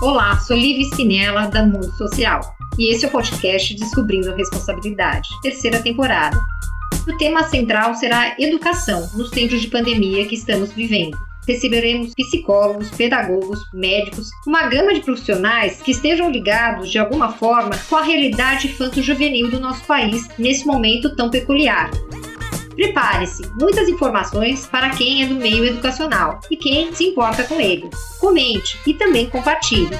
Olá, sou Liv Spinella, da Mundo Social, e esse é o podcast Descobrindo a Responsabilidade, terceira temporada. O tema central será educação nos tempos de pandemia que estamos vivendo. Receberemos psicólogos, pedagogos, médicos, uma gama de profissionais que estejam ligados de alguma forma com a realidade infanto-juvenil do nosso país nesse momento tão peculiar. Prepare-se, muitas informações para quem é do meio educacional e quem se importa com ele. Comente e também compartilhe.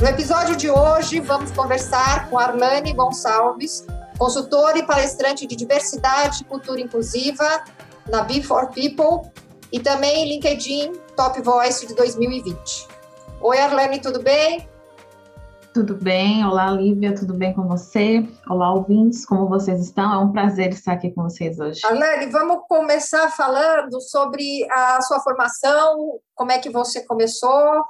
No episódio de hoje, vamos conversar com Arlane Gonçalves, consultora e palestrante de diversidade e cultura inclusiva na Be4 People e também LinkedIn Top Voice de 2020. Oi, Arlene, tudo bem? Tudo bem, olá Lívia, tudo bem com você? Olá ouvintes, como vocês estão? É um prazer estar aqui com vocês hoje. Arlene, vamos começar falando sobre a sua formação, como é que você começou,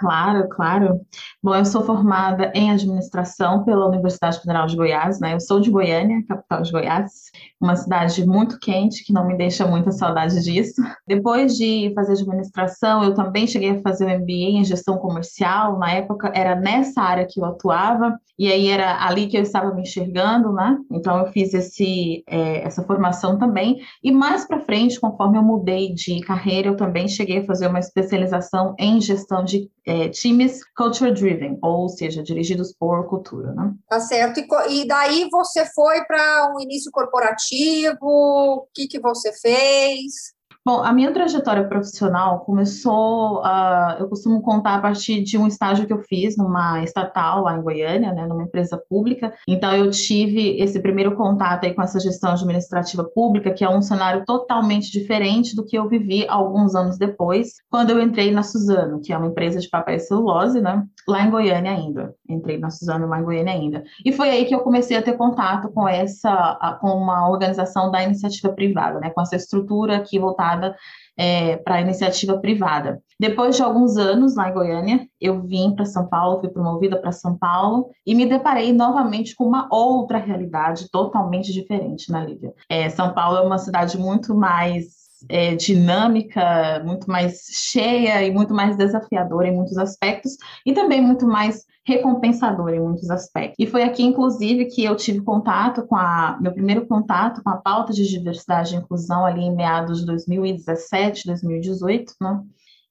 Claro, claro. Bom, eu sou formada em administração pela Universidade Federal de Goiás, né? Eu sou de Goiânia, capital de Goiás, uma cidade muito quente, que não me deixa muita saudade disso. Depois de fazer administração, eu também cheguei a fazer o MBA em gestão comercial. Na época, era nessa área que eu atuava, e aí era ali que eu estava me enxergando, né? Então, eu fiz esse, é, essa formação também. E mais para frente, conforme eu mudei de carreira, eu também cheguei a fazer uma especialização em gestão de é, times culture driven, ou seja, dirigidos por cultura, né? Tá certo. E, e daí você foi para um início corporativo? O que, que você fez? Bom, a minha trajetória profissional começou, uh, eu costumo contar a partir de um estágio que eu fiz numa estatal lá em Goiânia, né, numa empresa pública. Então, eu tive esse primeiro contato aí com essa gestão administrativa pública, que é um cenário totalmente diferente do que eu vivi alguns anos depois, quando eu entrei na Suzano, que é uma empresa de papel e celulose, né, lá em Goiânia ainda. Entrei na Suzano lá em Goiânia ainda. E foi aí que eu comecei a ter contato com essa, com uma organização da iniciativa privada, né, com essa estrutura aqui voltada voltada é, para a iniciativa privada. Depois de alguns anos lá em Goiânia, eu vim para São Paulo, fui promovida para São Paulo e me deparei novamente com uma outra realidade totalmente diferente na Lívia. É, São Paulo é uma cidade muito mais é, dinâmica, muito mais cheia e muito mais desafiadora em muitos aspectos, e também muito mais recompensadora em muitos aspectos. E foi aqui, inclusive, que eu tive contato com a meu primeiro contato com a pauta de diversidade e inclusão ali em meados de 2017, 2018, né?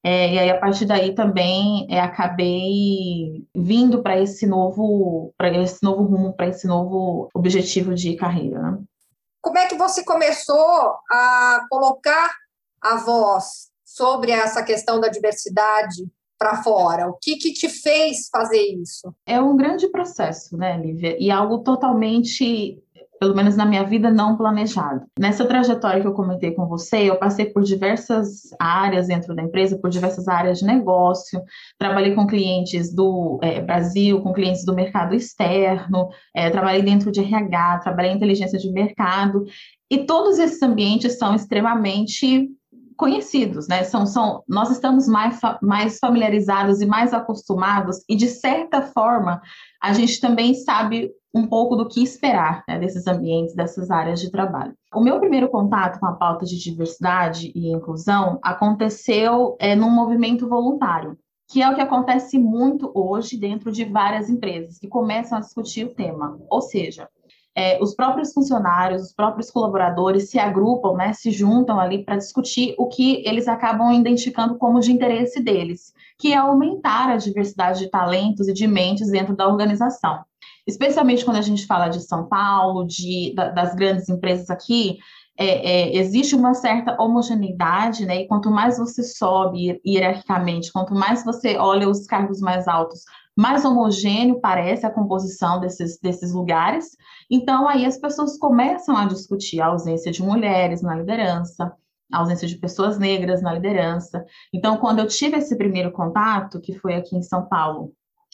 É, e aí, a partir daí, também é, acabei vindo para esse novo para esse novo rumo, para esse novo objetivo de carreira. Né? Como é que você começou a colocar a voz sobre essa questão da diversidade para fora? O que, que te fez fazer isso? É um grande processo, né, Lívia? E algo totalmente pelo menos na minha vida, não planejado. Nessa trajetória que eu comentei com você, eu passei por diversas áreas dentro da empresa, por diversas áreas de negócio, trabalhei com clientes do é, Brasil, com clientes do mercado externo, é, trabalhei dentro de RH, trabalhei em inteligência de mercado, e todos esses ambientes são extremamente conhecidos, né? São, são, nós estamos mais, mais familiarizados e mais acostumados, e de certa forma, a gente também sabe um pouco do que esperar né, desses ambientes, dessas áreas de trabalho. O meu primeiro contato com a pauta de diversidade e inclusão aconteceu é, num movimento voluntário, que é o que acontece muito hoje dentro de várias empresas que começam a discutir o tema. Ou seja, é, os próprios funcionários, os próprios colaboradores se agrupam, né, se juntam ali para discutir o que eles acabam identificando como de interesse deles, que é aumentar a diversidade de talentos e de mentes dentro da organização especialmente quando a gente fala de São Paulo, de, da, das grandes empresas aqui, é, é, existe uma certa homogeneidade, né? E quanto mais você sobe hierarquicamente, quanto mais você olha os cargos mais altos, mais homogêneo parece a composição desses, desses lugares. Então, aí as pessoas começam a discutir a ausência de mulheres na liderança, a ausência de pessoas negras na liderança. Então, quando eu tive esse primeiro contato, que foi aqui em São Paulo,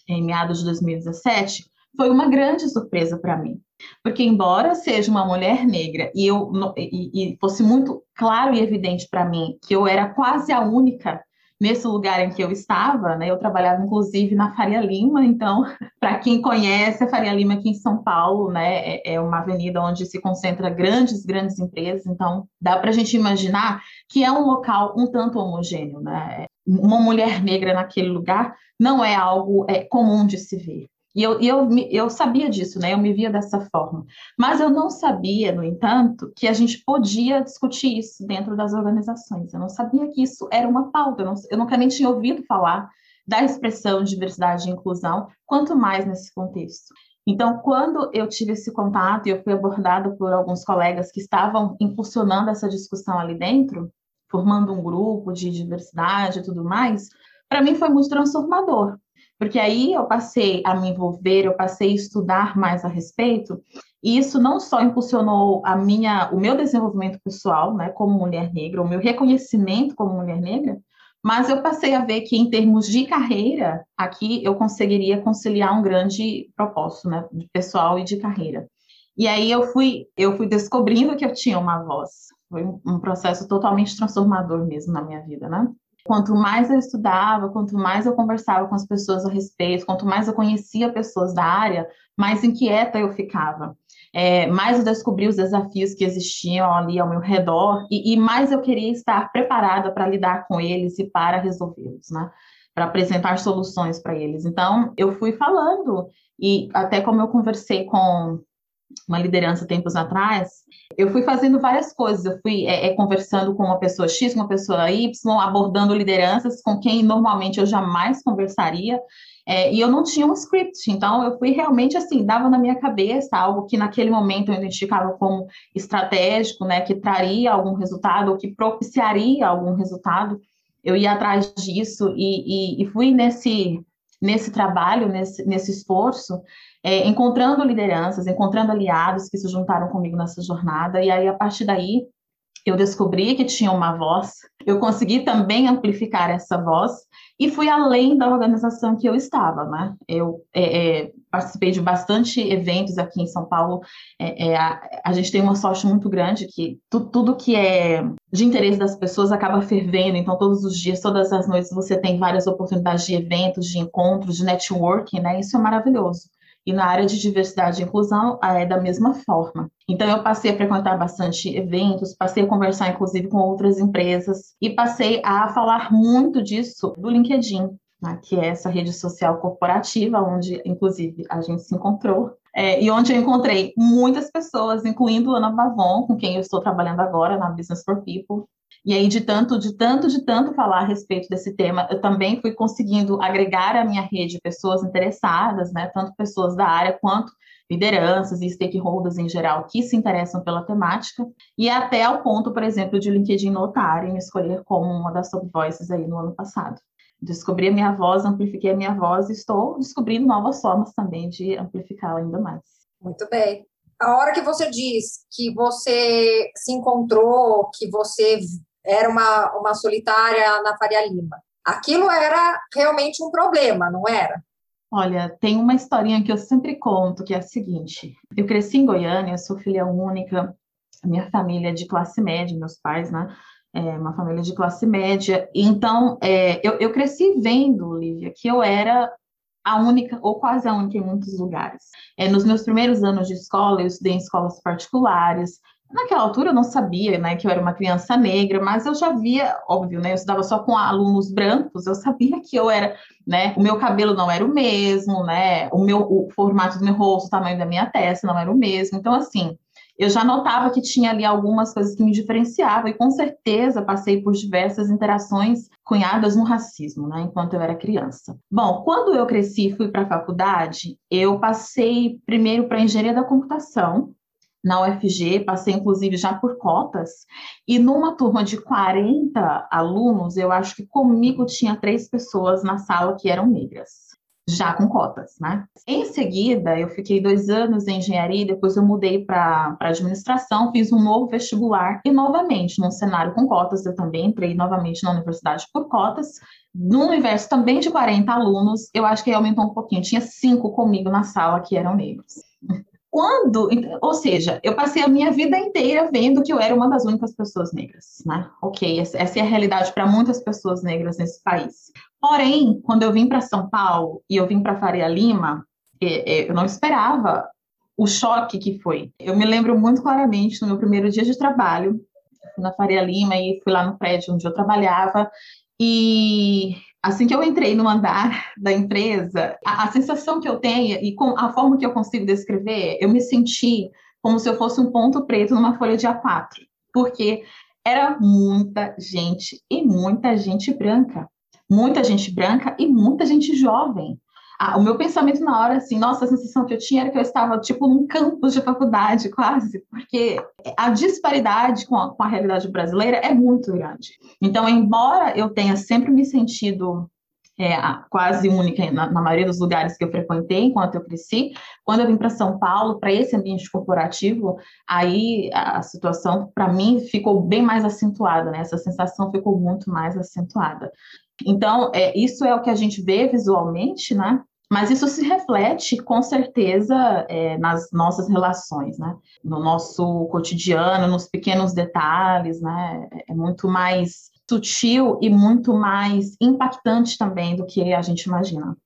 em meados de 2017, foi uma grande surpresa para mim. Porque, embora seja uma mulher negra e, eu, e, e fosse muito claro e evidente para mim que eu era quase a única nesse lugar em que eu estava, né? Eu trabalhava inclusive na Faria Lima, então, para quem conhece a Faria Lima aqui em São Paulo, né, é, é uma avenida onde se concentra grandes, grandes empresas, então dá para a gente imaginar que é um local um tanto homogêneo, né? Uma mulher negra naquele lugar não é algo é, comum de se ver. E eu, eu, eu sabia disso, né? Eu me via dessa forma. Mas eu não sabia, no entanto, que a gente podia discutir isso dentro das organizações. Eu não sabia que isso era uma pauta. Eu, não, eu nunca nem tinha ouvido falar da expressão diversidade e inclusão, quanto mais nesse contexto. Então, quando eu tive esse contato e eu fui abordada por alguns colegas que estavam impulsionando essa discussão ali dentro, formando um grupo de diversidade e tudo mais, para mim foi muito transformador, porque aí eu passei a me envolver, eu passei a estudar mais a respeito, e isso não só impulsionou a minha, o meu desenvolvimento pessoal, né, como mulher negra, o meu reconhecimento como mulher negra, mas eu passei a ver que em termos de carreira, aqui eu conseguiria conciliar um grande propósito, né, de pessoal e de carreira. E aí eu fui, eu fui descobrindo que eu tinha uma voz. Foi um processo totalmente transformador mesmo na minha vida, né? Quanto mais eu estudava, quanto mais eu conversava com as pessoas a respeito, quanto mais eu conhecia pessoas da área, mais inquieta eu ficava. É, mais eu descobri os desafios que existiam ali ao meu redor e, e mais eu queria estar preparada para lidar com eles e para resolvê-los, né? Para apresentar soluções para eles. Então, eu fui falando e até como eu conversei com uma liderança tempos atrás, eu fui fazendo várias coisas. Eu fui é, é, conversando com uma pessoa X, com uma pessoa Y, abordando lideranças com quem normalmente eu jamais conversaria. É, e eu não tinha um script, então eu fui realmente assim, dava na minha cabeça algo que naquele momento eu identificava como estratégico, né, que traria algum resultado, ou que propiciaria algum resultado. Eu ia atrás disso e, e, e fui nesse, nesse trabalho, nesse, nesse esforço, é, encontrando lideranças, encontrando aliados que se juntaram comigo nessa jornada, e aí a partir daí eu descobri que tinha uma voz, eu consegui também amplificar essa voz e fui além da organização que eu estava, né? Eu é, é, participei de bastante eventos aqui em São Paulo. É, é a, a, gente tem uma sorte muito grande que tu, tudo que é de interesse das pessoas acaba fervendo. Então, todos os dias, todas as noites, você tem várias oportunidades de eventos, de encontros, de networking, né? Isso é maravilhoso. E na área de diversidade e inclusão é da mesma forma. Então, eu passei a frequentar bastante eventos, passei a conversar, inclusive, com outras empresas, e passei a falar muito disso do LinkedIn, né, que é essa rede social corporativa, onde, inclusive, a gente se encontrou. É, e onde eu encontrei muitas pessoas, incluindo Ana Bavon, com quem eu estou trabalhando agora na Business for People, e aí, de tanto, de tanto, de tanto falar a respeito desse tema, eu também fui conseguindo agregar a minha rede de pessoas interessadas, né? Tanto pessoas da área quanto lideranças e stakeholders em geral que se interessam pela temática, e até ao ponto, por exemplo, de LinkedIn notar e me escolher como uma das top voices aí no ano passado. Descobri a minha voz, amplifiquei a minha voz e estou descobrindo novas formas também de amplificá-la ainda mais. Muito bem. A hora que você diz que você se encontrou, que você era uma, uma solitária na Faria Lima. Aquilo era realmente um problema, não era? Olha, tem uma historinha que eu sempre conto, que é a seguinte: eu cresci em Goiânia, sou filha única, minha família é de classe média, meus pais, né? É uma família de classe média. Então, é, eu, eu cresci vendo, Lívia, que eu era a única, ou quase a única em muitos lugares. É, nos meus primeiros anos de escola, eu estudei em escolas particulares, Naquela altura eu não sabia, né, que eu era uma criança negra, mas eu já via, óbvio, né, eu estudava só com alunos brancos, eu sabia que eu era, né, o meu cabelo não era o mesmo, né, o meu o formato do meu rosto, o tamanho da minha testa não era o mesmo. Então assim, eu já notava que tinha ali algumas coisas que me diferenciavam e com certeza passei por diversas interações cunhadas no racismo, né, enquanto eu era criança. Bom, quando eu cresci e fui para a faculdade, eu passei primeiro para engenharia da computação, na UFG, passei inclusive já por cotas, e numa turma de 40 alunos, eu acho que comigo tinha três pessoas na sala que eram negras, já com cotas, né? Em seguida, eu fiquei dois anos em engenharia, depois eu mudei para administração, fiz um novo vestibular, e novamente, num cenário com cotas, eu também entrei novamente na universidade por cotas, no universo também de 40 alunos, eu acho que aumentou um pouquinho, tinha cinco comigo na sala que eram negros. Quando, ou seja, eu passei a minha vida inteira vendo que eu era uma das únicas pessoas negras, né? Ok, essa é a realidade para muitas pessoas negras nesse país. Porém, quando eu vim para São Paulo e eu vim para Faria Lima, eu não esperava o choque que foi. Eu me lembro muito claramente no meu primeiro dia de trabalho, na Faria Lima e fui lá no prédio onde eu trabalhava e assim que eu entrei no andar da empresa, a, a, sensação que eu tenho e com a forma que eu consigo descrever, eu me senti como se eu fosse um ponto preto numa folha de A4, porque era muita gente e muita gente branca, muita gente branca e muita gente jovem. Ah, o meu pensamento na hora, assim, nossa, a sensação que eu tinha era que eu estava, tipo, num campus de faculdade, quase, porque a disparidade com a, com a realidade brasileira é muito grande. Então, embora eu tenha sempre me sentido é, quase única na, na, maioria dos lugares que eu frequentei enquanto eu cresci. Quando eu vim para São Paulo, para esse ambiente corporativo, aí a situação, para mim, ficou bem mais acentuada, né? Essa sensação ficou muito mais acentuada. Então, é, isso é o que a gente vê visualmente, né? Mas isso se reflete, com certeza, é, nas nossas relações, né? No nosso cotidiano, nos pequenos detalhes, né? É muito mais sutil e muito mais impactante também do que a gente imagina.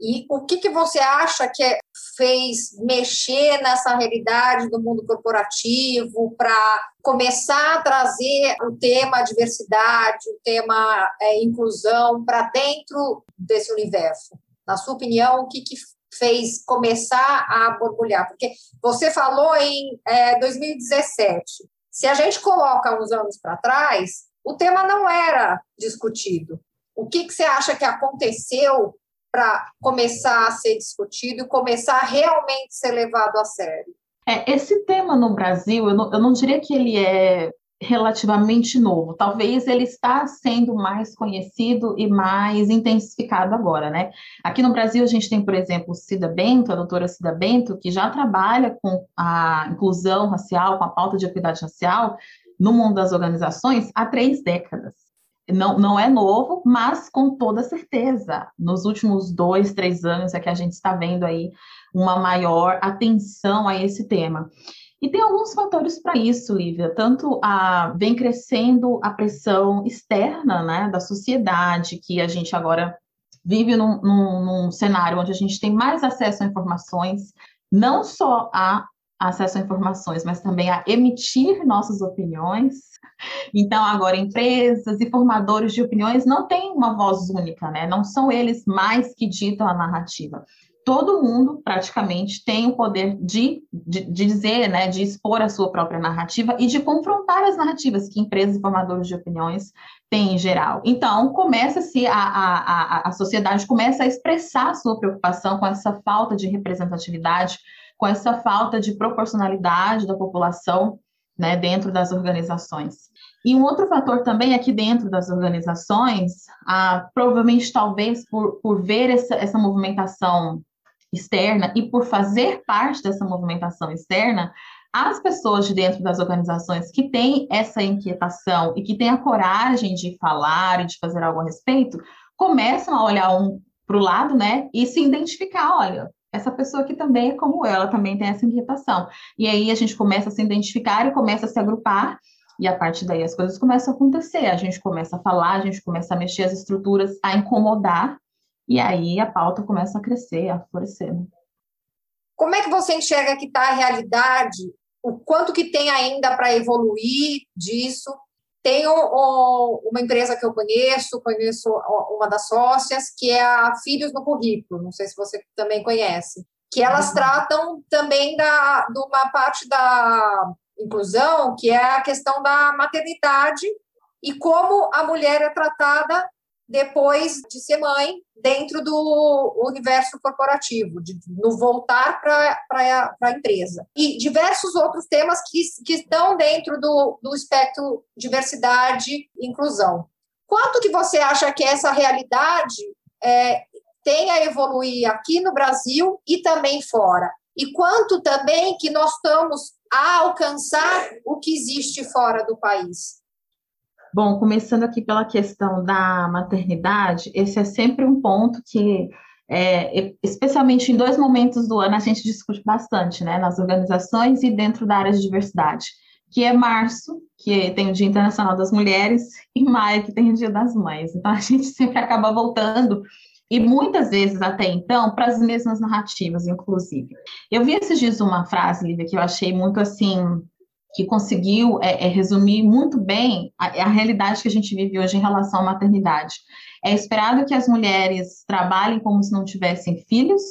E o que, que você acha que fez mexer nessa realidade do mundo corporativo para começar a trazer o tema diversidade, o tema é, inclusão para dentro desse universo? Na sua opinião, o que, que fez começar a borbulhar? Porque você falou em é, 2017. Se a gente coloca uns anos para trás, o tema não era discutido. O que, que você acha que aconteceu para começar a ser discutido e começar a realmente ser levado a sério? É, esse tema no Brasil, eu não, eu não diria que ele é relativamente novo. Talvez ele está sendo mais conhecido e mais intensificado agora, né? Aqui no Brasil a gente tem, por exemplo, Cida Bento, a doutora Cida Bento, que já trabalha com a inclusão racial, com a pauta de equidade racial no mundo das organizações há três décadas não, não é novo, mas com toda certeza, nos últimos dois, três anos é que a gente está vendo aí uma maior atenção a esse tema. E tem alguns fatores para isso, Lívia. Tanto a, vem crescendo a pressão externa né, da sociedade, que a gente agora vive num, num, num cenário onde a gente tem mais acesso a informações, não só a acesso a informações, mas também a emitir nossas opiniões. Então, agora, empresas e formadores de opiniões não têm uma voz única, né? Não são eles mais que ditam a narrativa. Todo mundo, praticamente, tem o poder de, de, de dizer, né, de expor a sua própria narrativa e de confrontar as narrativas que empresas e formadores de opiniões têm em geral. Então, começa-se, a, a, a, a sociedade começa a expressar a sua preocupação com essa falta de representatividade com essa falta de proporcionalidade da população né, dentro das organizações. E um outro fator também aqui dentro das organizações, ah, provavelmente talvez por, por ver essa, essa movimentação externa e por fazer parte dessa movimentação externa, as pessoas de dentro das organizações que têm essa inquietação e que têm a coragem de falar e de fazer algo a respeito, começam a olhar um para o lado, né, e se identificar, olha, essa pessoa aqui também é como ela, também tem essa inquietação. E aí a gente começa a se identificar e começa a se agrupar, e a partir daí as coisas começam a acontecer. A gente começa a falar, a gente começa a mexer as estruturas, a incomodar, e aí a pauta começa a crescer, a florescer. Como é que você enxerga que está a realidade? O quanto que tem ainda para evoluir disso? Tem uma empresa que eu conheço, conheço uma das sócias, que é a Filhos no Currículo, não sei se você também conhece, que elas uhum. tratam também da, de uma parte da inclusão, que é a questão da maternidade e como a mulher é tratada depois de ser mãe dentro do universo corporativo, de, no voltar para a empresa. E diversos outros temas que, que estão dentro do, do espectro diversidade e inclusão. Quanto que você acha que essa realidade é, tem a evoluir aqui no Brasil e também fora? E quanto também que nós estamos a alcançar o que existe fora do país? Bom, começando aqui pela questão da maternidade, esse é sempre um ponto que é, especialmente em dois momentos do ano, a gente discute bastante, né, nas organizações e dentro da área de diversidade, que é março, que tem o Dia Internacional das Mulheres, e maio, que tem o Dia das Mães. Então, a gente sempre acaba voltando e muitas vezes até então para as mesmas narrativas, inclusive. Eu vi esses dias uma frase, Lívia, que eu achei muito assim que conseguiu é, é, resumir muito bem a, a, realidade que a gente vive hoje em relação à maternidade. É esperado que as mulheres trabalhem como se não tivessem filhos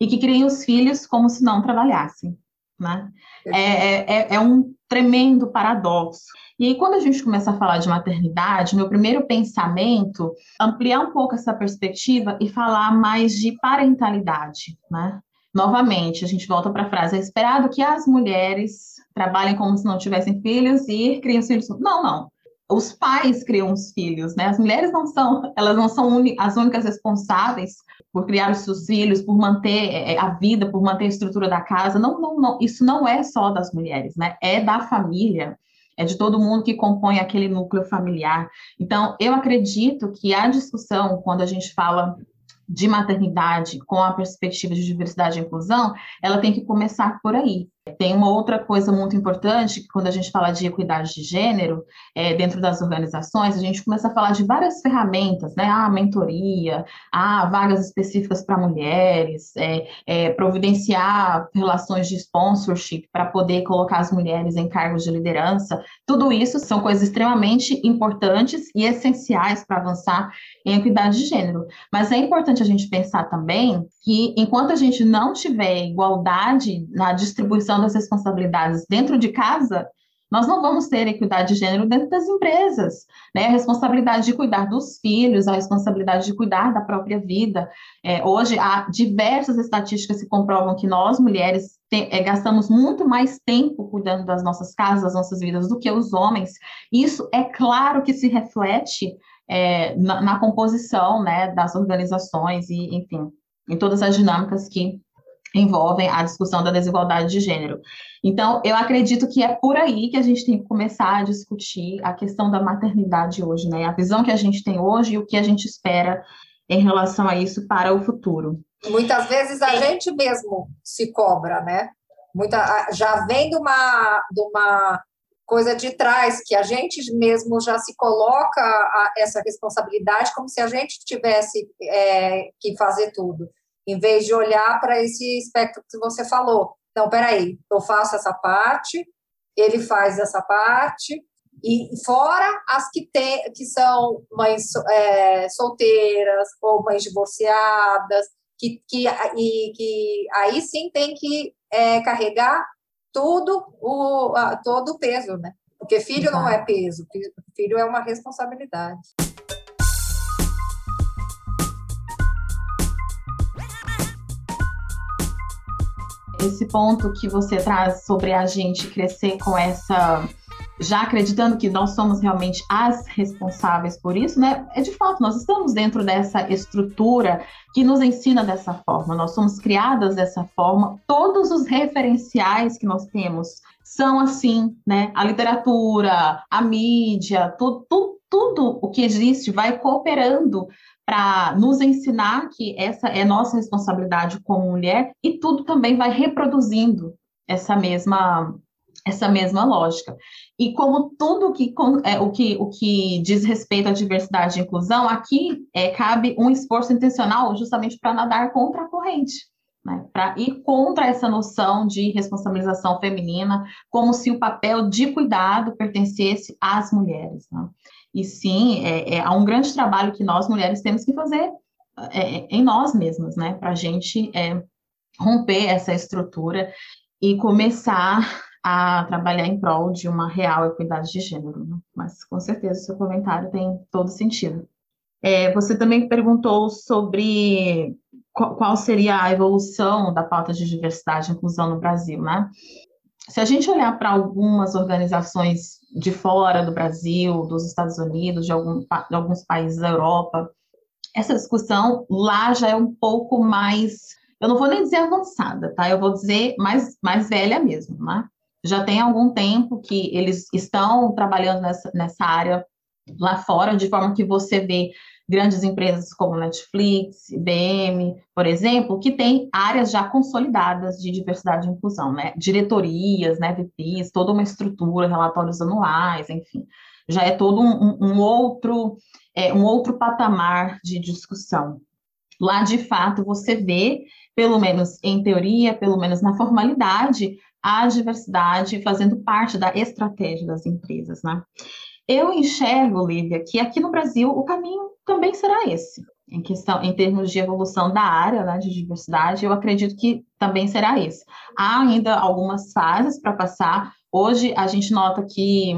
e que criem os filhos como se não trabalhassem. Né? É, é, é, é um tremendo paradoxo. E aí, quando a gente começa a falar de maternidade, meu primeiro pensamento ampliar um pouco essa perspectiva e falar mais de parentalidade, né? Novamente, a gente volta para a frase: é esperado que as mulheres trabalhem como se não tivessem filhos e criem os filhos. Não, não. Os pais criam os filhos, né? As mulheres não são, elas não são as únicas responsáveis por criar os seus filhos, por manter é, a vida, por manter a estrutura da casa. Não, não, não. Isso não é só das mulheres, né? É da família é de todo mundo que compõe aquele núcleo familiar. Então, eu acredito que a discussão, quando a gente fala de maternidade com a perspectiva de diversidade e inclusão, ela tem que começar por aí. Tem uma outra coisa muito importante, que quando a gente fala de equidade de gênero, é, dentro das organizações, a gente começa a falar de várias ferramentas, né? Ah, mentoria, ah, vagas específicas para mulheres, é, é, providenciar relações de sponsorship para poder colocar as mulheres em cargos de liderança. Tudo isso são coisas extremamente importantes e essenciais para avançar em equidade de gênero. Mas é importante a gente pensar também que enquanto a gente não tiver igualdade na distribuição das responsabilidades dentro de casa, nós não vamos ter equidade de gênero dentro das empresas, né? A responsabilidade de cuidar dos filhos, a responsabilidade de cuidar da própria vida. É, hoje, há diversas estatísticas que comprovam que nós, mulheres, te, é, gastamos muito mais tempo cuidando das nossas casas, das nossas vidas, do que os homens. Isso é claro que se reflete é, na, na composição, né, das organizações e, enfim, em todas as dinâmicas que envolvem a discussão da desigualdade de gênero. Então, eu acredito que é por aí que a gente tem que começar a discutir a questão da maternidade hoje, né? A visão que a gente tem hoje e o que a gente espera em relação a isso para o futuro. Muitas vezes a gente mesmo se cobra, né? Muita, já vem de uma, de uma coisa de trás, que a gente mesmo já se coloca a, essa responsabilidade como se a gente tivesse é, que fazer tudo em vez de olhar para esse espectro que você falou. Então, peraí, eu faço essa parte, ele faz essa parte, e fora as que, tem, que são mães é, solteiras ou mães divorciadas, que, que, e, que aí sim tem que é, carregar tudo o, todo o peso, né? Porque filho não é peso, filho é uma responsabilidade. Esse ponto que você traz sobre a gente crescer com essa já acreditando que nós somos realmente as responsáveis por isso, né? É de fato, nós estamos dentro dessa estrutura que nos ensina dessa forma, nós somos criadas dessa forma, todos os referenciais que nós temos são assim, né? A literatura, a mídia, tudo, tudo, tudo o que existe vai cooperando para nos ensinar que essa é nossa responsabilidade como mulher e tudo também vai reproduzindo essa mesma essa mesma lógica. E como tudo que, é, o, que, o que diz respeito à diversidade e inclusão, aqui é, cabe um esforço intencional justamente para nadar contra a corrente, né? para ir contra essa noção de responsabilização feminina, como se o papel de cuidado pertencesse às mulheres. Né? E sim, é, é, há um grande trabalho que nós mulheres temos que fazer é, em nós mesmas, né? Para a gente é, romper essa estrutura e começar a trabalhar em prol de uma real equidade de gênero. Né? Mas com certeza o seu comentário tem todo sentido. É, você também perguntou sobre qual, qual seria a evolução da pauta de diversidade e inclusão no Brasil, né? Se a gente olhar para algumas organizações de fora do Brasil, dos Estados Unidos, de, algum, de alguns países da Europa, essa discussão lá já é um pouco mais, eu não vou nem dizer avançada, tá? Eu vou dizer mais, mais velha mesmo, né? Já tem algum tempo que eles estão trabalhando nessa, nessa área lá fora, de forma que você vê grandes empresas como Netflix, IBM, por exemplo, que tem áreas já consolidadas de diversidade e inclusão, né? Diretorias, né, VPs, toda uma estrutura, relatórios anuais, enfim. Já é todo um, um outro, é, um outro patamar de discussão. Lá, de fato, você vê, pelo menos em teoria, pelo menos na formalidade, a diversidade fazendo parte da estratégia das empresas, né? Eu enxergo, Lívia, que aqui no Brasil o caminho também será esse. Em questão, em termos de evolução da área né, de diversidade, eu acredito que também será esse. Há ainda algumas fases para passar. Hoje a gente nota que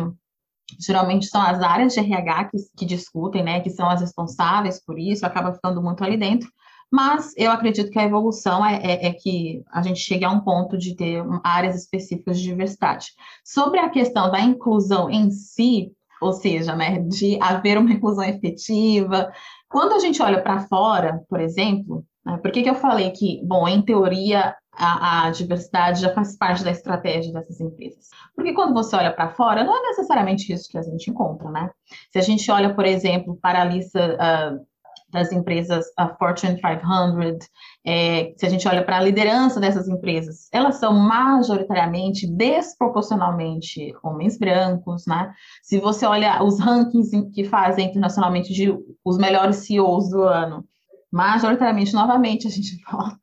geralmente são as áreas de RH que, que discutem, né, que são as responsáveis por isso, acaba ficando muito ali dentro. Mas eu acredito que a evolução é, é, é, que a gente chegue a um ponto de ter áreas específicas de diversidade. Sobre a questão da inclusão em si, ou seja, né, de haver uma inclusão efetiva. Quando a gente olha para fora, por exemplo, né, por que, que eu falei que, bom, em teoria, a, a, diversidade já faz parte da estratégia dessas empresas? Porque quando você olha para fora, não é necessariamente isso que a gente encontra, né? Se a gente olha, por exemplo, para a lista uh, das empresas a Fortune 500, é, se a gente olha para a liderança dessas empresas, elas são majoritariamente, desproporcionalmente, homens brancos, né? Se você olha os rankings que fazem internacionalmente de os melhores CEOs do ano, majoritariamente, novamente, a gente volta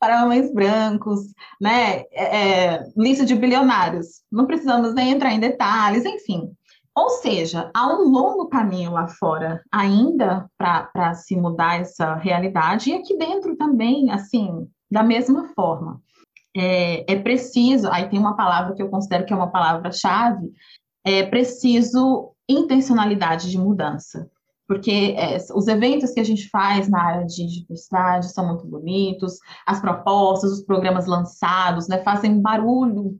para homens brancos, né? É, é, lista de bilionários. Não precisamos nem entrar em detalhes, enfim. Ou seja, há um longo caminho lá fora ainda para se mudar essa realidade, e aqui dentro também, assim, da mesma forma. É, é preciso, aí tem uma palavra que eu considero que é uma palavra-chave, é preciso intencionalidade de mudança porque é, os eventos que a gente faz na área de diversidade são muito bonitos, as propostas, os programas lançados, né, fazem barulho,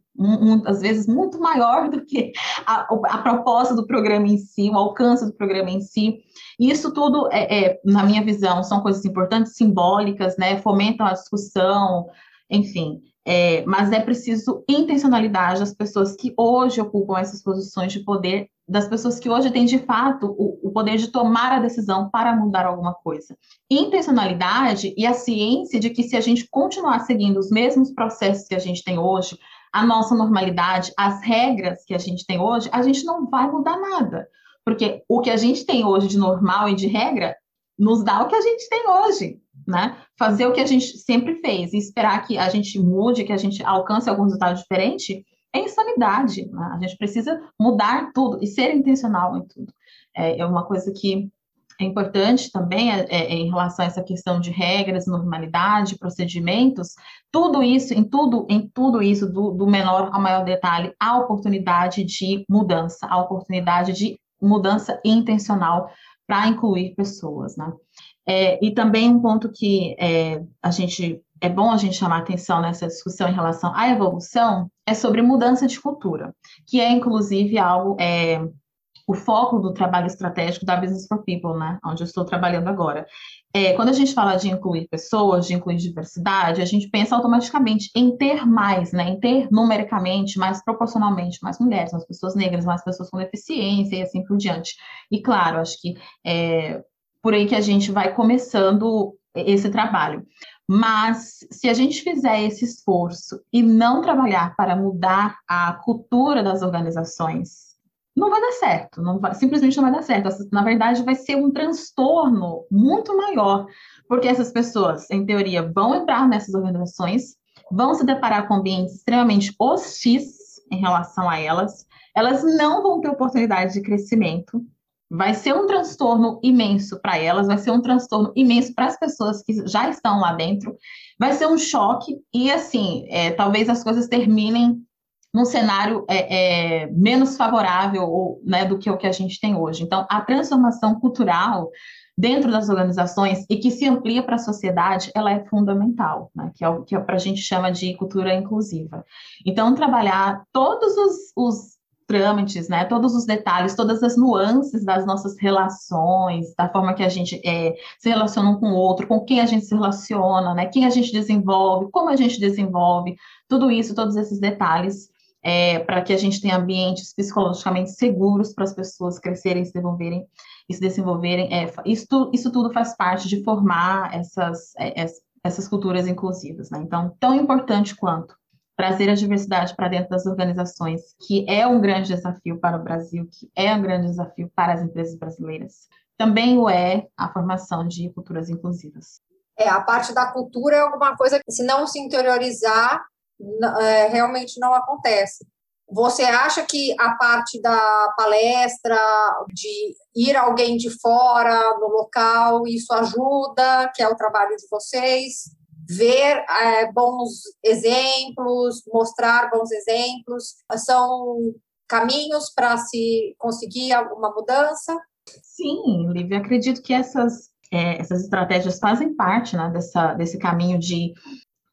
às vezes muito maior do que a, a, proposta do programa em si, o alcance do programa em si. E isso tudo, é, é, na minha visão, são coisas importantes, simbólicas, né, fomentam a discussão, enfim. É, mas é preciso intencionalidade das pessoas que hoje ocupam essas posições de poder das pessoas que hoje têm de fato o, o, poder de tomar a decisão para mudar alguma coisa. Intencionalidade e a ciência de que se a gente continuar seguindo os mesmos processos que a gente tem hoje, a nossa normalidade, as regras que a gente tem hoje, a gente não vai mudar nada. Porque o que a gente tem hoje de normal e de regra nos dá o que a gente tem hoje, né? Fazer o que a gente sempre fez e esperar que a gente mude, que a gente alcance algum resultado diferente, é insanidade. Né? A gente precisa mudar tudo e ser intencional em tudo. É, é uma coisa que é importante também é, é, em relação a essa questão de regras, normalidade, procedimentos, tudo isso, em tudo, em tudo isso, do, do menor ao maior detalhe, a oportunidade de mudança, a oportunidade de mudança intencional para incluir pessoas, né? É, e também um ponto que é, a gente é bom a gente chamar atenção nessa discussão em relação à evolução é sobre mudança de cultura, que é inclusive algo é, o foco do trabalho estratégico da Business for People, né, onde eu estou trabalhando agora. É, quando a gente fala de incluir pessoas, de incluir diversidade, a gente pensa automaticamente em ter mais, né, em ter numericamente, mais proporcionalmente mais mulheres, mais pessoas negras, mais pessoas com deficiência e assim por diante. E claro, acho que é por aí que a gente vai começando esse trabalho. Mas se a gente fizer esse esforço e não trabalhar para mudar a cultura das organizações, não vai dar certo, não vai, simplesmente não vai dar certo. Na verdade, vai ser um transtorno muito maior, porque essas pessoas, em teoria, vão entrar nessas organizações, vão se deparar com ambientes extremamente hostis em relação a elas, elas não vão ter oportunidade de crescimento, vai ser um transtorno imenso para elas, vai ser um transtorno imenso para as pessoas que já estão lá dentro, vai ser um choque e assim, é, talvez as coisas terminem num cenário é, é, menos favorável ou, né, do que o que a gente tem hoje. Então, a transformação cultural dentro das organizações e que se amplia para a sociedade, ela é fundamental, né? que é o que a gente chama de cultura inclusiva. Então, trabalhar todos os, os trâmites, né? Todos os detalhes, todas as nuances das nossas relações, da forma que a gente é, se relaciona um com o outro, com quem a gente se relaciona, né? Quem a gente desenvolve, como a gente desenvolve, tudo isso, todos esses detalhes é, para que a gente tenha ambientes psicologicamente seguros para as pessoas crescerem, se desenvolverem e se desenvolverem. É, isso, isso tudo faz parte de formar essas, é, essas culturas inclusivas. Né? Então, tão importante quanto trazer a diversidade para dentro das organizações, que é um grande desafio para o Brasil, que é um grande desafio para as empresas brasileiras. Também o é a formação de culturas inclusivas. É, a parte da cultura é alguma coisa que, se não se interiorizar, é, realmente não acontece. Você acha que a parte da palestra, de ir alguém de fora no local, isso ajuda, que é o trabalho de vocês? Ver é, bons exemplos, mostrar bons exemplos, são caminhos para se conseguir alguma mudança? Sim, Lívia, acredito que essas, é, essas estratégias fazem parte né, dessa, desse caminho de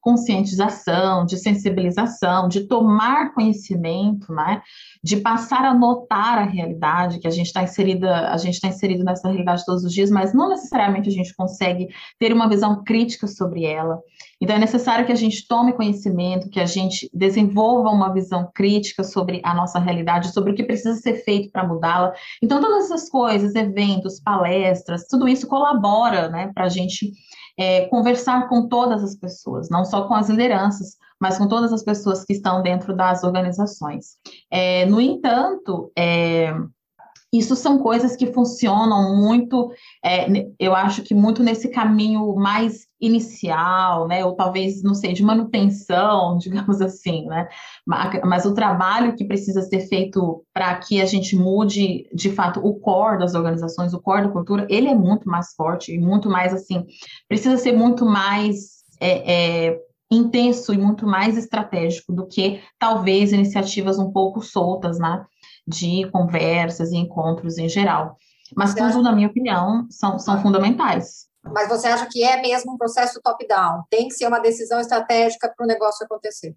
conscientização, de sensibilização, de tomar conhecimento, né? de passar a notar a realidade que a gente está inserida, a gente está inserido nessa realidade todos os dias, mas não necessariamente a gente consegue ter uma visão crítica sobre ela. Então é necessário que a gente tome conhecimento, que a gente desenvolva uma visão crítica sobre a nossa realidade, sobre o que precisa ser feito para mudá-la. Então todas essas coisas, eventos, palestras, tudo isso colabora, né, para a gente é, conversar com todas as pessoas, não só com as lideranças, mas com todas as pessoas que estão dentro das organizações. É, no entanto, é, isso são coisas que funcionam muito, é, eu acho que muito nesse caminho mais inicial, né, ou talvez, não sei, de manutenção, digamos assim, né, mas, o trabalho que precisa ser feito para que a gente mude, de fato, o core das organizações, o core da cultura, ele é muito mais forte e muito mais, assim, precisa ser muito mais é, é, intenso e muito mais estratégico do que, talvez, iniciativas um pouco soltas, né, de conversas e encontros em geral. Mas tudo, na minha opinião, são, são fundamentais. Mas você acha que é mesmo um processo top-down? Tem que ser uma decisão estratégica para o negócio acontecer?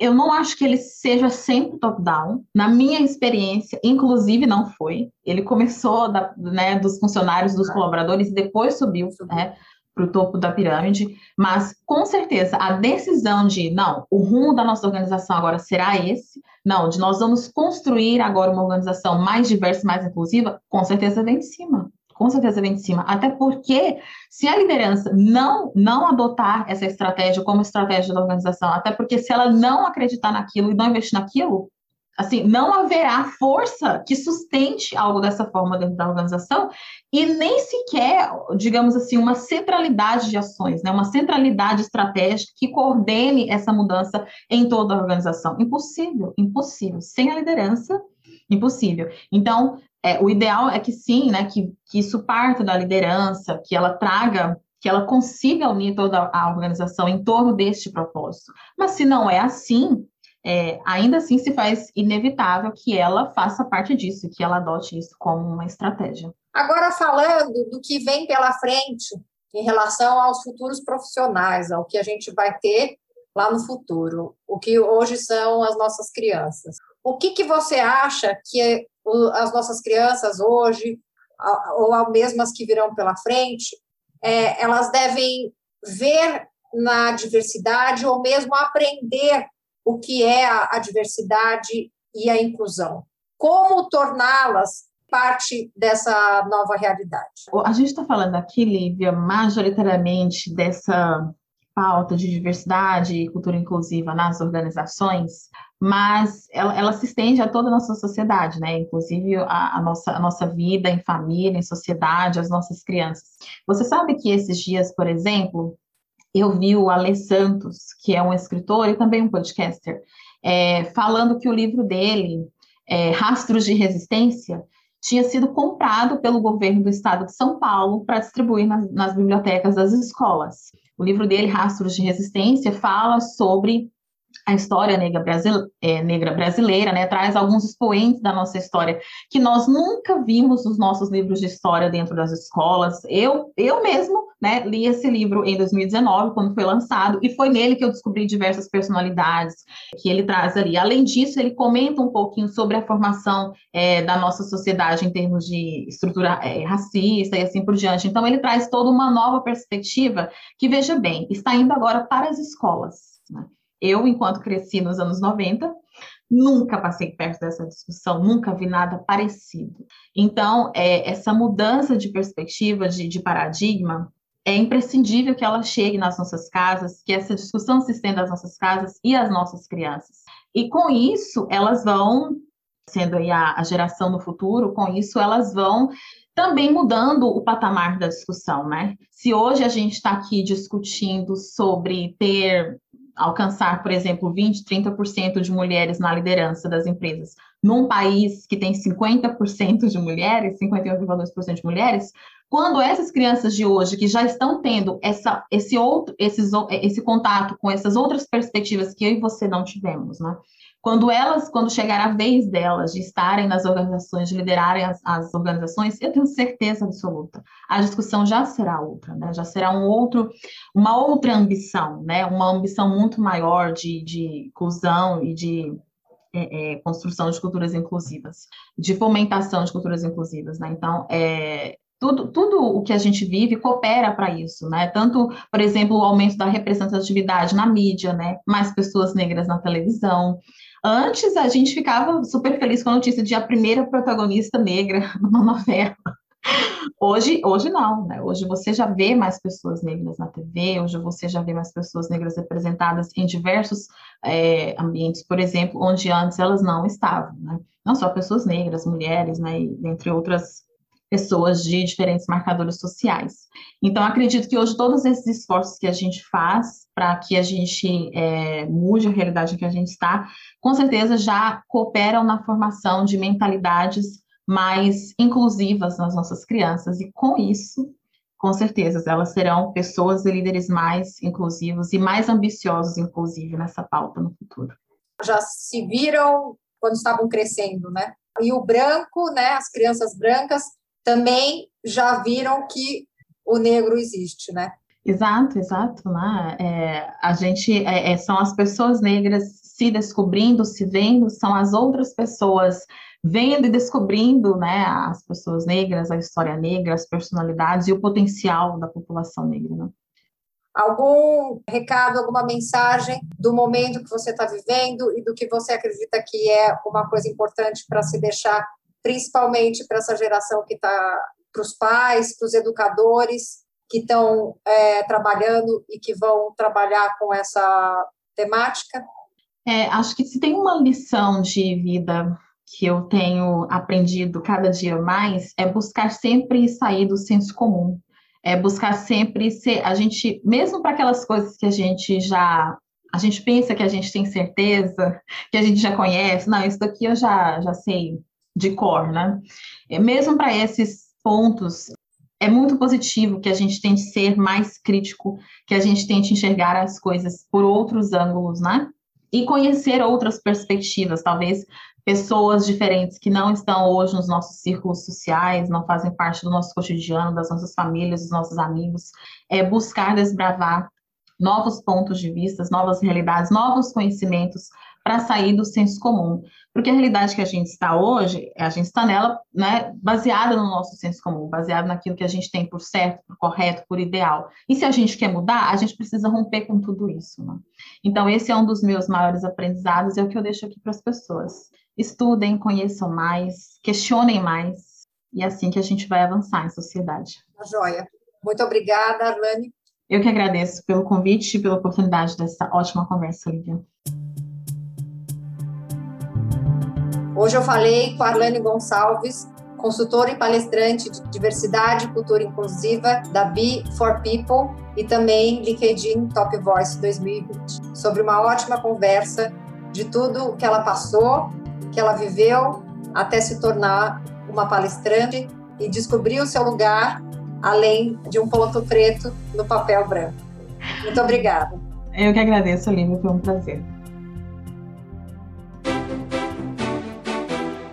Eu não acho que ele seja sempre top-down. Na minha experiência, inclusive, não foi. Ele começou da, né, dos funcionários, dos colaboradores, e depois subiu, subiu. Né, para o topo da pirâmide, mas com certeza a decisão de não, o rumo da nossa organização agora será esse, não, de nós vamos construir agora uma organização mais diversa, mais inclusiva, com certeza vem de cima. Com certeza vem de cima. Até porque, se a liderança não, não adotar essa estratégia como estratégia da organização, até porque se ela não acreditar naquilo e não investir naquilo, assim, não haverá força que sustente algo dessa forma dentro da organização e nem sequer, digamos assim, uma centralidade de ações, né? uma centralidade estratégica que coordene essa mudança em toda a organização. Impossível, impossível. Sem a liderança, impossível. Então, é, o ideal é que sim, né, que, que isso parta da liderança, que ela traga que ela consiga unir toda a organização em torno deste propósito. Mas se não é assim, é, ainda assim se faz inevitável que ela faça parte disso, que ela adote isso como uma estratégia. Agora, falando do que vem pela frente em relação aos futuros profissionais, ao que a gente vai ter lá no futuro, o que hoje são as nossas crianças. O que, que você acha que as nossas crianças hoje, ou as que virão pela frente, é, elas devem ver na diversidade ou mesmo aprender o que é a, diversidade e a inclusão. Como torná-las parte dessa nova realidade? A gente está falando aqui, Lívia, majoritariamente dessa pauta de diversidade e cultura inclusiva nas organizações, mas ela, ela, se estende a toda a nossa sociedade, né? Inclusive a, a, nossa, a nossa vida em família, em sociedade, as nossas crianças. Você sabe que esses dias, por exemplo, eu vi o Ale Santos, que é um escritor e também um podcaster, é, falando que o livro dele, é, Rastros de Resistência, tinha sido comprado pelo governo do estado de São Paulo para distribuir nas, nas bibliotecas das escolas. O livro dele, Rastros de Resistência, fala sobre a história negra, é, negra brasileira, né, traz alguns expoentes da nossa história que nós nunca vimos nos nossos livros de história dentro das escolas. Eu, eu mesmo, né, li esse livro em 2019, quando foi lançado, e foi nele que eu descobri diversas personalidades que ele traz ali. Além disso, ele comenta um pouquinho sobre a formação é, da nossa sociedade em termos de estrutura é, racista e assim por diante. Então, ele traz toda uma nova perspectiva que, veja bem, está indo agora para as escolas. Né? Eu, enquanto cresci nos anos 90, nunca passei perto dessa discussão, nunca vi nada parecido. Então, é, essa mudança de perspectiva, de, de paradigma, é imprescindível que ela chegue nas nossas casas, que essa discussão se estenda às nossas casas e às nossas crianças. E com isso, elas vão, sendo aí a, a geração do futuro, com isso elas vão também mudando o patamar da discussão, né? Se hoje a gente está aqui discutindo sobre ter alcançar, por exemplo, 20, 30% de mulheres na liderança das empresas, num país que tem 50% de mulheres, 51,2% de mulheres, quando essas crianças de hoje que já estão tendo essa, esse outro, esses, esse contato com essas outras perspectivas que eu e você não tivemos, né? Quando elas, quando chegar a vez delas de estarem nas organizações, de liderarem as, as, organizações, eu tenho certeza absoluta, a discussão já será outra, né? Já será um outro, uma outra ambição, né? Uma ambição muito maior de, de inclusão e de é, é, construção de culturas inclusivas, de fomentação de culturas inclusivas, né? Então, é, tudo, tudo o que a gente vive coopera para isso, né? Tanto, por exemplo, o aumento da representatividade na mídia, né? Mais pessoas negras na televisão, Antes a gente ficava super feliz com a notícia de a primeira protagonista negra numa novela. Hoje, hoje não, né? Hoje você já vê mais pessoas negras na TV, hoje você já vê mais pessoas negras representadas em diversos é, ambientes, por exemplo, onde antes elas não estavam, né? Não só pessoas negras, mulheres, né? E, entre outras pessoas de diferentes marcadores sociais. Então, acredito que hoje todos esses esforços que a gente faz para que a gente é, mude a realidade em que a gente está, com certeza já cooperam na formação de mentalidades mais inclusivas nas nossas crianças, e com isso, com certeza, elas serão pessoas e líderes mais inclusivos e mais ambiciosos, inclusive, nessa pauta no futuro. Já se viram quando estavam crescendo, né? E o branco, né, as crianças brancas, também já viram que o negro existe, né? Exato, exato. Né? É, a gente é, é, são as pessoas negras se descobrindo, se vendo, são as outras pessoas vendo e descobrindo, né, as pessoas negras, a história negra, as personalidades e o potencial da população negra. Né? Algum recado, alguma mensagem do momento que você está vivendo e do que você acredita que é uma coisa importante para se deixar principalmente para essa geração que está, para os pais, para os educadores que estão é, trabalhando e que vão trabalhar com essa temática? É, acho que se tem uma lição de vida que eu tenho aprendido cada dia mais é buscar sempre sair do senso comum, é buscar sempre ser a gente, mesmo para aquelas coisas que a gente já a gente pensa que a gente tem certeza, que a gente já conhece, não, isso daqui eu já já sei de cor, né? É, mesmo para esses pontos, é muito positivo que a gente tente ser mais crítico, que a gente tente enxergar as coisas por outros ângulos, né? E conhecer outras perspectivas, talvez pessoas diferentes que não estão hoje nos nossos círculos sociais, não fazem parte do nosso cotidiano, das nossas famílias, dos nossos amigos, é buscar desbravar novos pontos de vista, novas realidades, novos conhecimentos para sair do senso comum. Porque a realidade que a gente está hoje, a gente está nela, né, baseada no nosso senso comum, baseada naquilo que a gente tem por certo, por correto, por ideal. E se a gente quer mudar, a gente precisa romper com tudo isso. Né? Então, esse é um dos meus maiores aprendizados, é o que eu deixo aqui para as pessoas. Estudem, conheçam mais, questionem mais, e é assim que a gente vai avançar em sociedade. Joia. Muito obrigada, Arlane. Eu que agradeço pelo convite e pela oportunidade dessa ótima conversa, Lívia. Hoje eu falei com a Arlane Gonçalves, consultora e palestrante de diversidade e cultura inclusiva da Be for People e também LinkedIn Top Voice 2020, sobre uma ótima conversa de tudo o que ela passou, que ela viveu até se tornar uma palestrante e descobrir o seu lugar além de um ponto preto no papel branco. Muito obrigada. Eu que agradeço, Lívia, foi um prazer.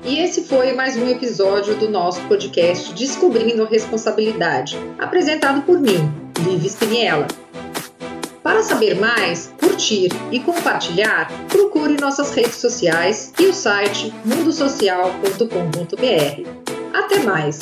E esse foi mais um episódio do nosso podcast Descobrindo Responsabilidade, apresentado por mim, Vivi Spiniella. Para saber mais, curtir e compartilhar, procure nossas redes sociais e o site mundosocial.com.br. Até mais!